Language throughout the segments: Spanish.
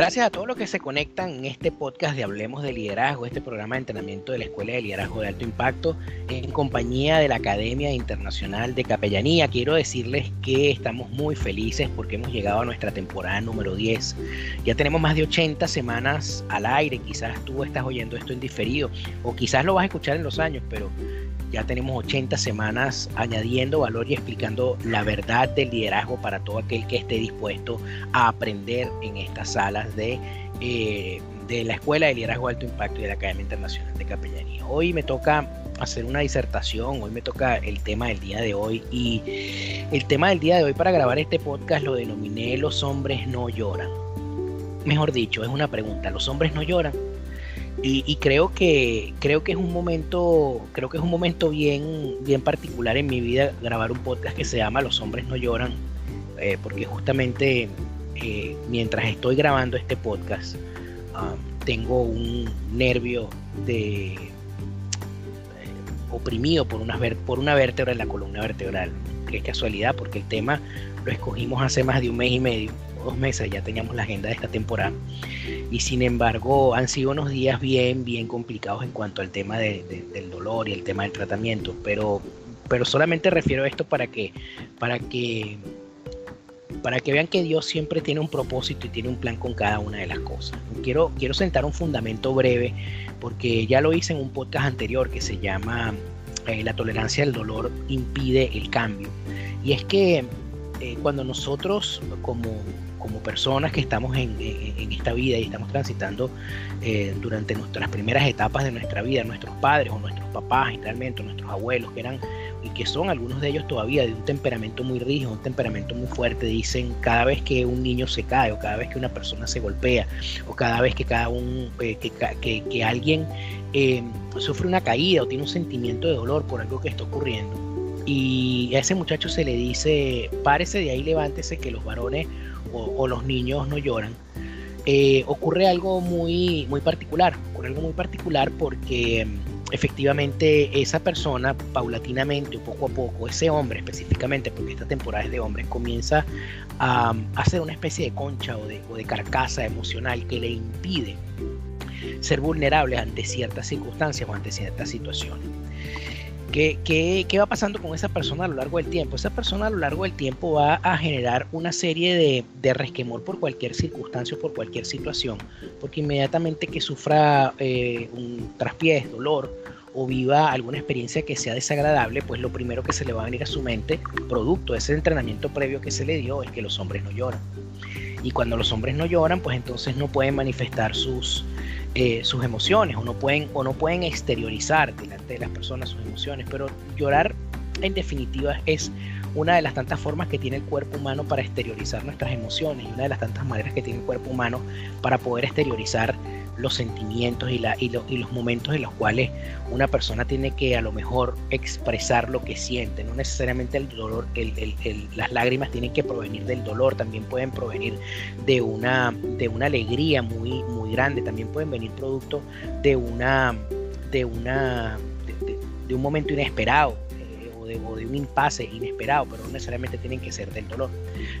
Gracias a todos los que se conectan en este podcast de Hablemos de Liderazgo, este programa de entrenamiento de la Escuela de Liderazgo de Alto Impacto, en compañía de la Academia Internacional de Capellanía. Quiero decirles que estamos muy felices porque hemos llegado a nuestra temporada número 10. Ya tenemos más de 80 semanas al aire, quizás tú estás oyendo esto en diferido o quizás lo vas a escuchar en los años, pero ya tenemos 80 semanas añadiendo valor y explicando la verdad del liderazgo para todo aquel que esté dispuesto a aprender en estas salas de, eh, de la Escuela de Liderazgo de Alto Impacto y de la Academia Internacional de Capellanía. Hoy me toca hacer una disertación, hoy me toca el tema del día de hoy y el tema del día de hoy para grabar este podcast lo denominé Los hombres no lloran. Mejor dicho, es una pregunta, ¿los hombres no lloran? Y, creo que creo que es un momento creo que es un momento bien bien particular en mi vida grabar un podcast que se llama Los hombres no lloran eh, porque justamente eh, mientras estoy grabando este podcast um, tengo un nervio de eh, oprimido por una por una vértebra en la columna vertebral. Es casualidad porque el tema lo escogimos hace más de un mes y medio dos meses ya teníamos la agenda de esta temporada y sin embargo han sido unos días bien, bien complicados en cuanto al tema del dolor y el tema del tratamiento, pero, pero solamente refiero a esto para que, para que para que vean que Dios siempre tiene un propósito y tiene un plan con cada una de las cosas. Quiero, quiero sentar un fundamento breve porque ya lo hice en un podcast anterior que se llama eh, La tolerancia al dolor impide el cambio. Y es que eh, cuando nosotros como, como personas que estamos en, esta vida y estamos transitando eh, durante nuestras primeras etapas de nuestra vida, nuestros padres o nuestros papás, generalmente, nuestros abuelos, que eran y que son algunos de ellos todavía de un temperamento muy rígido, un temperamento muy fuerte, dicen cada vez que un niño se cae o cada vez que una persona se golpea o cada vez que cada un eh, que, que, alguien eh, sufre una caída o tiene un sentimiento de dolor por algo que está ocurriendo y a ese muchacho se le dice párese de ahí levántese que los varones o, los niños no lloran, eh, ocurre algo muy, muy particular. Ocurre algo muy particular porque mm, efectivamente esa persona paulatinamente poco a poco, ese hombre específicamente, porque esta temporada es de hombres, comienza a, hacer una especie de concha o de, o de carcasa emocional que le impide ser vulnerable ante ciertas circunstancias o ante ciertas situaciones. ¿Qué, va pasando con esa persona a lo largo del tiempo? Esa persona a lo largo del tiempo va a generar una serie de, de resquemor por cualquier circunstancia o por cualquier situación, porque inmediatamente que sufra eh, un traspiés, dolor o viva alguna experiencia que sea desagradable, pues lo primero que se le va a venir a su mente, producto de ese entrenamiento previo que se le dio, es que los hombres no lloran. Y cuando los hombres no lloran, pues entonces no pueden manifestar sus, eh, sus emociones o no, pueden, o no pueden exteriorizar delante de las personas sus emociones, pero llorar en definitiva es una de las tantas formas que tiene el cuerpo humano para exteriorizar nuestras emociones y una de las tantas maneras que tiene el cuerpo humano para poder exteriorizar los sentimientos y, los momentos en los cuales una persona tiene que a lo mejor expresar lo que siente. No necesariamente el dolor, las lágrimas tienen que provenir del dolor, también pueden provenir de una, alegría muy, grande, también pueden venir producto de un momento inesperado. Eh, de, o de un impasse inesperado, pero no necesariamente tienen que ser del dolor.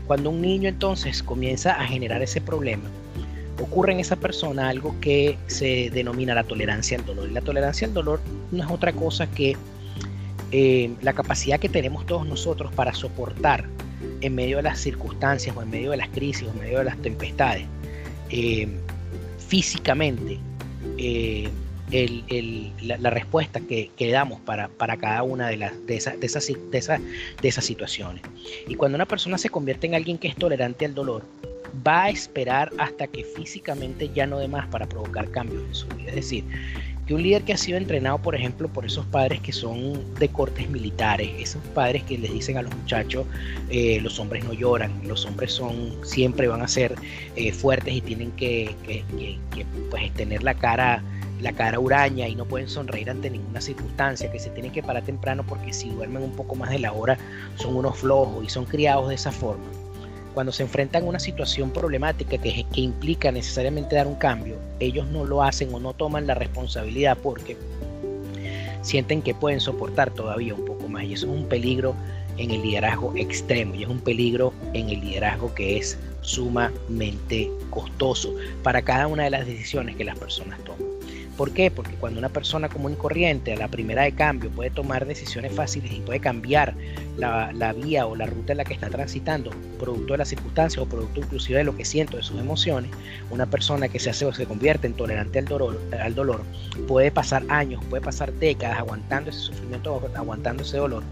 Cuando un niño entonces comienza a generar ese problema, ocurre en esa persona algo que se denomina la tolerancia al dolor. Y la tolerancia al dolor no es otra cosa que eh, la capacidad que tenemos todos nosotros para soportar en medio de las circunstancias o en medio de las crisis o en medio de las tempestades, eh, físicamente, eh, la, respuesta que, damos para, para, cada una de, las, de, esas, de, esas, de esas situaciones. Y cuando una persona se convierte en alguien que es tolerante al dolor, va a esperar hasta que físicamente ya no dé más para provocar cambios en su vida. Es decir, que un líder que ha sido entrenado, por ejemplo, por esos padres que son de cortes militares, esos padres que les dicen a los muchachos, eh, los hombres no lloran, los hombres son siempre van a ser eh, fuertes y tienen que, pues, tener la cara la cara huraña y no pueden sonreír ante ninguna circunstancia, que se tienen que parar temprano porque si duermen un poco más de la hora son unos flojos y son criados de esa forma. Cuando se enfrentan a una situación problemática que, implica necesariamente dar un cambio, ellos no lo hacen o no toman la responsabilidad porque sienten que pueden soportar todavía un poco más y eso es un peligro en el liderazgo extremo y es un peligro en el liderazgo que es sumamente costoso para cada una de las decisiones que las personas toman. ¿Por qué? Porque cuando una persona común y corriente a la primera de cambio puede tomar decisiones fáciles y puede cambiar la, vía o la ruta en la que está transitando, producto de las circunstancias o producto inclusive de lo que siento, de sus emociones, una persona que se hace o se convierte en tolerante al dolor, al dolor puede pasar años, puede pasar décadas aguantando ese sufrimiento, aguantando ese dolor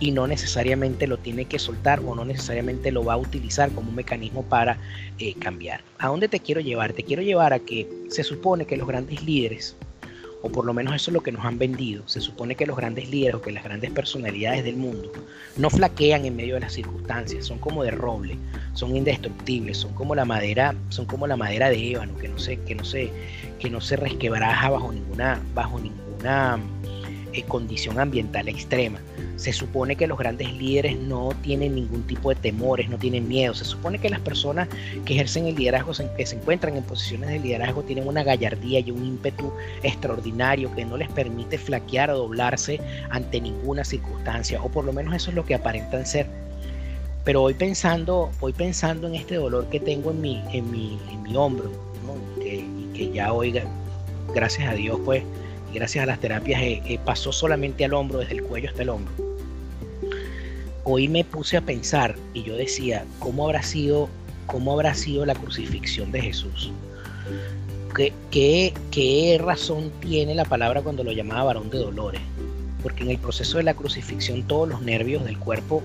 y no necesariamente lo tiene que soltar o no necesariamente lo va a utilizar como un mecanismo para eh, cambiar. ¿A dónde te quiero llevar? Te quiero llevar a que se supone que los grandes líderes, o por lo menos eso es lo que nos han vendido, se supone que los grandes líderes o que las grandes personalidades del mundo no flaquean en medio de las circunstancias, son como de roble, son indestructibles, son como la madera, son como la madera de ébano que no se, que no se, que no se resquebraja bajo ninguna, bajo ninguna eh, condición ambiental extrema. Se supone que los grandes líderes no tienen ningún tipo de temores, no tienen miedo. Se supone que las personas que ejercen el liderazgo, que se encuentran en posiciones de liderazgo, tienen una gallardía y un ímpetu extraordinario que no les permite flaquear o doblarse ante ninguna circunstancia, o por lo menos eso es lo que aparentan ser. Pero hoy pensando, hoy pensando en este dolor que tengo en mi, en mi, en mi hombro, que, que ya hoy, gracias a Dios, pues gracias a las terapias eh, eh, pasó solamente al hombro, desde el cuello hasta el hombro. Hoy me puse a pensar y yo decía, ¿cómo habrá sido, cómo habrá sido la crucifixión de Jesús? ¿Qué, razón tiene la palabra cuando lo llamaba varón de dolores? Porque en el proceso de la crucifixión todos los nervios del cuerpo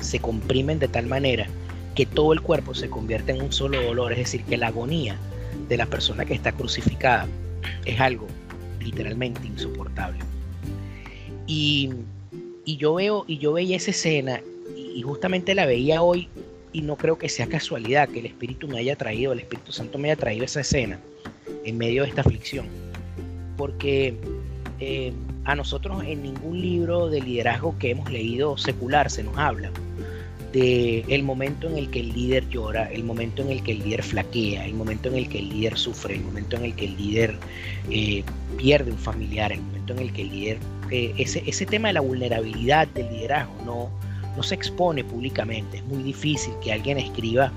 se comprimen de tal manera que todo el cuerpo se convierte en un solo dolor, es decir, que la agonía de la persona que está crucificada es algo literalmente insoportable. Y, yo veo, y yo veía esa escena, y, justamente la veía hoy, y no creo que sea casualidad que el Espíritu me haya traído, el Espíritu Santo me haya traído esa escena en medio de esta aflicción. Porque eh, a nosotros en ningún libro de liderazgo que hemos leído secular se nos habla de el momento en el que el líder llora, el momento en el que el líder flaquea, el momento en el que el líder sufre, el momento en el que el líder eh, pierde un familiar, el momento en el que el líder, eh, ese, ese tema de la vulnerabilidad del liderazgo no, no se expone públicamente. Es muy difícil que alguien escriba,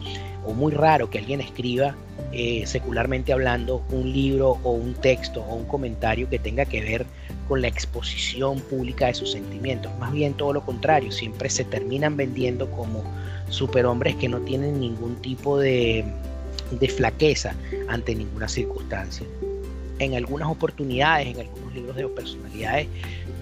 o muy raro que alguien escriba, eh, secularmente hablando, un libro o un texto o un comentario que tenga que ver con la exposición pública de sus sentimientos. Más bien todo lo contrario, siempre se terminan vendiendo como superhombres que no tienen ningún tipo de, de flaqueza ante ninguna circunstancia. En algunas oportunidades, en algunos libros de personalidades,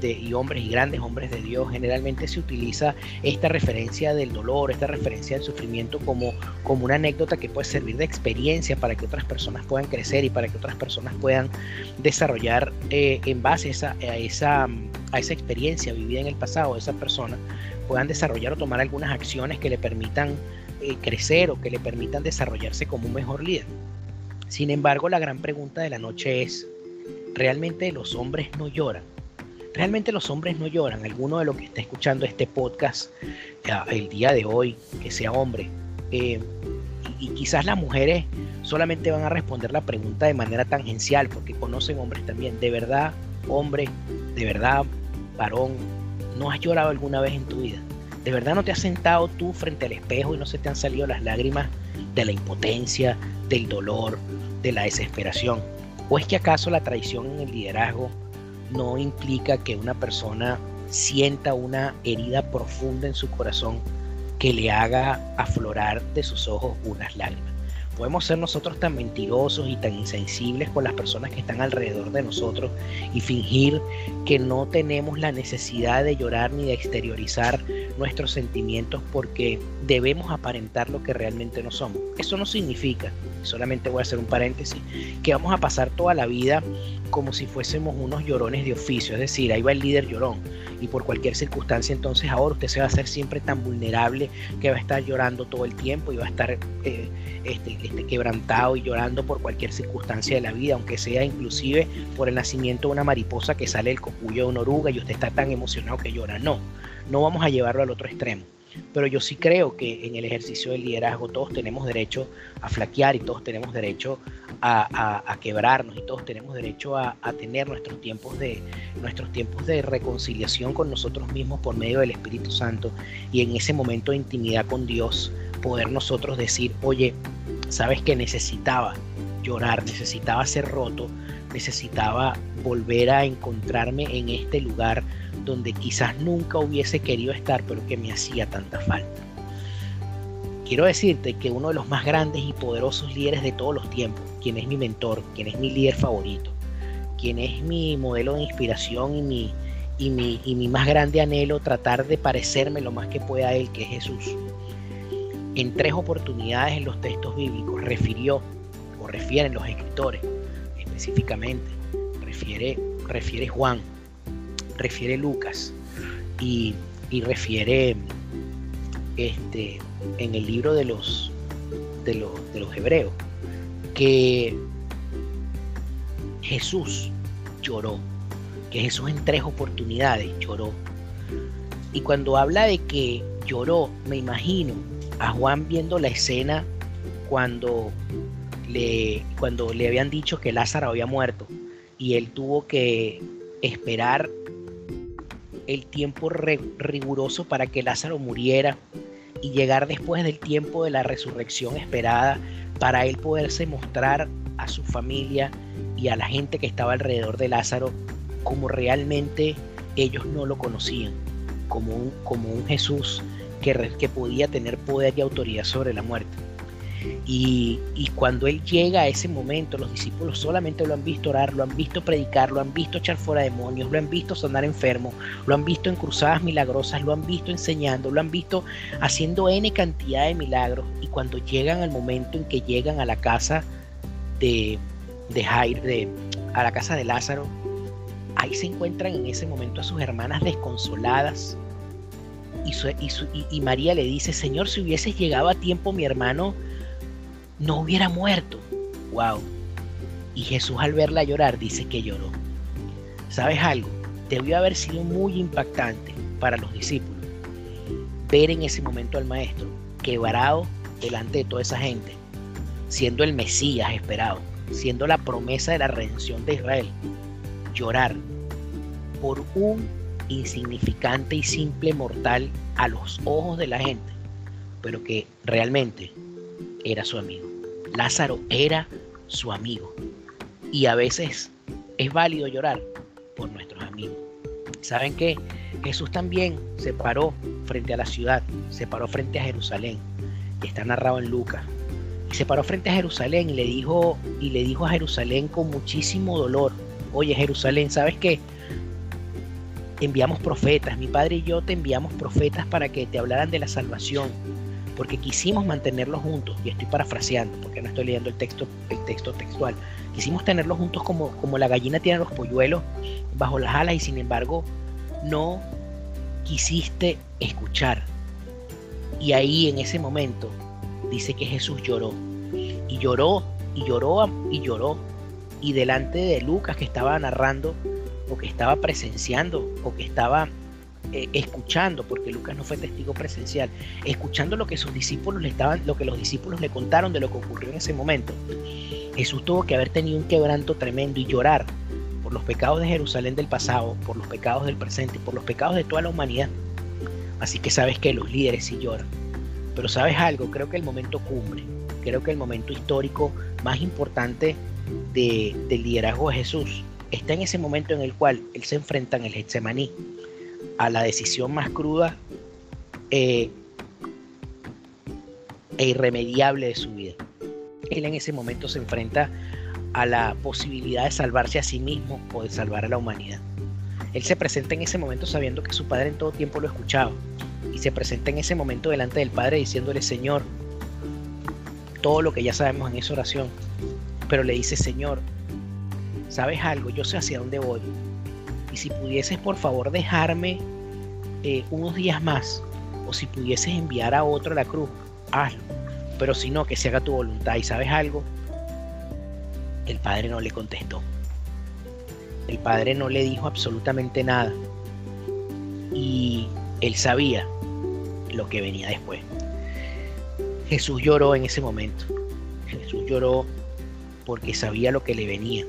y hombres y grandes hombres de Dios, generalmente se utiliza esta referencia del dolor, esta referencia del sufrimiento como, como una anécdota que puede servir de experiencia para que otras personas puedan crecer y para que otras personas puedan desarrollar eh, en base a esa, a, esa, a esa experiencia vivida en el pasado de esa persona, puedan desarrollar o tomar algunas acciones que le permitan eh, crecer o que le permitan desarrollarse como un mejor líder. Sin embargo, la gran pregunta de la noche es, ¿realmente los hombres no lloran? Realmente los hombres no lloran. Alguno de los que está escuchando este podcast eh, el día de hoy, que sea hombre, eh, y, quizás las mujeres solamente van a responder la pregunta de manera tangencial, porque conocen hombres también. De verdad, hombre, de verdad, varón, ¿no has llorado alguna vez en tu vida? ¿De verdad no te has sentado tú frente al espejo y no se te han salido las lágrimas de la impotencia, del dolor, de la desesperación? ¿O es que acaso la traición en el liderazgo no implica que una persona sienta una herida profunda en su corazón que le haga aflorar de sus ojos unas lágrimas. Podemos ser nosotros tan mentirosos y tan insensibles con las personas que están alrededor de nosotros y fingir que no tenemos la necesidad de llorar ni de exteriorizar nuestros sentimientos porque debemos aparentar lo que realmente no somos. Eso no significa, solamente voy a hacer un paréntesis, que vamos a pasar toda la vida como si fuésemos unos llorones de oficio, es decir, ahí va el líder llorón y por cualquier circunstancia entonces ahora usted se va a hacer siempre tan vulnerable que va a estar llorando todo el tiempo y va a estar eh, este, este, quebrantado y llorando por cualquier circunstancia de la vida, aunque sea inclusive por el nacimiento de una mariposa que sale del copullo de una oruga y usted está tan emocionado que llora. No, no vamos a llevarlo al otro extremo. Pero yo sí creo que en el ejercicio del liderazgo todos tenemos derecho a flaquear y todos tenemos derecho a, quebrarnos y todos tenemos derecho a, tener nuestros tiempos, de, nuestros tiempos de reconciliación con nosotros mismos por medio del Espíritu Santo y en ese momento de intimidad con Dios poder nosotros decir, oye, sabes que necesitaba llorar, necesitaba ser roto, necesitaba volver a encontrarme en este lugar donde quizás nunca hubiese querido estar, pero que me hacía tanta falta. Quiero decirte que uno de los más grandes y poderosos líderes de todos los tiempos, quien es mi mentor, quien es mi líder favorito, quien es mi modelo de inspiración y mi, y mi, y mi más grande anhelo, tratar de parecerme lo más que pueda Él, que es Jesús. En tres oportunidades en los textos bíblicos refirió, o refieren los escritores específicamente, refiere, refiere Juan, refiere Lucas y, refiere este, en el libro de los, de los, de los hebreos que Jesús lloró, que Jesús en tres oportunidades lloró. Y cuando habla de que lloró, me imagino a Juan viendo la escena cuando cuando le habían dicho que Lázaro había muerto y él tuvo que esperar el tiempo riguroso para que Lázaro muriera y llegar después del tiempo de la resurrección esperada para él poderse mostrar a su familia y a la gente que estaba alrededor de Lázaro como realmente ellos no lo conocían, como un, como un Jesús que, que podía tener poder y autoridad sobre la muerte. Y, cuando Él llega a ese momento, los discípulos solamente lo han visto orar, lo han visto predicar, lo han visto echar fuera demonios, lo han visto sanar enfermos, lo han visto en cruzadas milagrosas, lo han visto enseñando, lo han visto haciendo N cantidad de milagros. Y cuando llegan al momento en que llegan a la casa de, de Jair, a la casa de Lázaro, ahí se encuentran en ese momento a sus hermanas desconsoladas. Y, y María le dice, Señor, si hubieses llegado a tiempo, mi hermano no hubiera muerto. ¡Wow! Y Jesús al verla llorar dice que lloró. ¿Sabes algo? Debió haber sido muy impactante para los discípulos ver en ese momento al maestro quebrado delante de toda esa gente, siendo el Mesías esperado, siendo la promesa de la redención de Israel, llorar por un insignificante y simple mortal a los ojos de la gente, pero que realmente era su amigo. Lázaro era su amigo. Y a veces es válido llorar por nuestros amigos. ¿Saben qué? Jesús también se paró frente a la ciudad, se paró frente a Jerusalén, y está narrado en Lucas. Y se paró frente a Jerusalén y le dijo, y le dijo a Jerusalén con muchísimo dolor, oye Jerusalén, ¿sabes qué? Enviamos profetas, mi padre y yo te enviamos profetas para que te hablaran de la salvación, porque quisimos mantenerlos juntos, y estoy parafraseando, porque no estoy leyendo el texto, el texto textual, quisimos tenerlos juntos como, como la gallina tiene los polluelos bajo las alas y sin embargo no quisiste escuchar. Y ahí en ese momento dice que Jesús lloró, y lloró, y lloró, y lloró, y delante de Lucas que estaba narrando, o que estaba presenciando, o que estaba eh, escuchando, porque Lucas no fue testigo presencial, escuchando lo que sus discípulos le estaban, lo que los discípulos le contaron de lo que ocurrió en ese momento. Jesús tuvo que haber tenido un quebranto tremendo y llorar por los pecados de Jerusalén del pasado, por los pecados del presente, por los pecados de toda la humanidad. Así que sabes que los líderes sí lloran. Pero sabes algo, creo que el momento cumbre, creo que el momento histórico más importante de, del liderazgo de Jesús está en ese momento en el cual él se enfrenta en el Getsemaní a la decisión más cruda eh, e irremediable de su vida. Él en ese momento se enfrenta a la posibilidad de salvarse a sí mismo o de salvar a la humanidad. Él se presenta en ese momento sabiendo que su padre en todo tiempo lo escuchaba y se presenta en ese momento delante del Padre diciéndole, Señor, todo lo que ya sabemos en esa oración, pero le dice, Señor, ¿sabes algo? Yo sé hacia dónde voy. Y si pudieses por favor dejarme eh, unos días más, o si pudieses enviar a otro a la cruz, hazlo. Pero si no, que se haga tu voluntad. ¿Y sabes algo? El padre no le contestó. El padre no le dijo absolutamente nada. Y él sabía lo que venía después. Jesús lloró en ese momento. Jesús lloró porque sabía lo que le venía.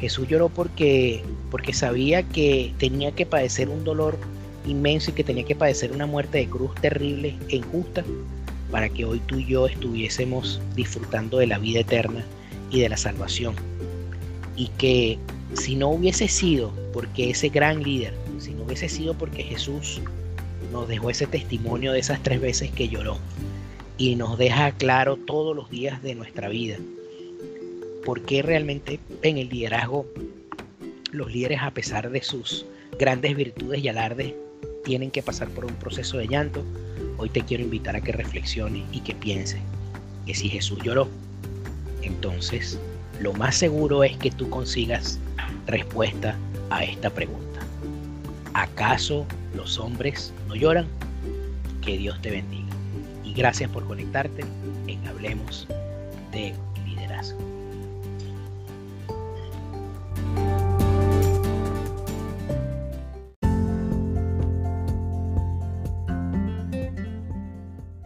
Jesús lloró porque, porque sabía que tenía que padecer un dolor inmenso y que tenía que padecer una muerte de cruz terrible e injusta para que hoy tú y yo estuviésemos disfrutando de la vida eterna y de la salvación. Y que si no hubiese sido porque ese gran líder, si no hubiese sido porque Jesús nos dejó ese testimonio de esas tres veces que lloró y nos deja claro todos los días de nuestra vida, porque realmente en el liderazgo los líderes a pesar de sus grandes virtudes y alardes tienen que pasar por un proceso de llanto, hoy te quiero invitar a que reflexione y que piense que si Jesús lloró, entonces lo más seguro es que tú consigas respuesta a esta pregunta. ¿Acaso los hombres no lloran? Que Dios te bendiga. Y gracias por conectarte en Hablemos de Liderazgo.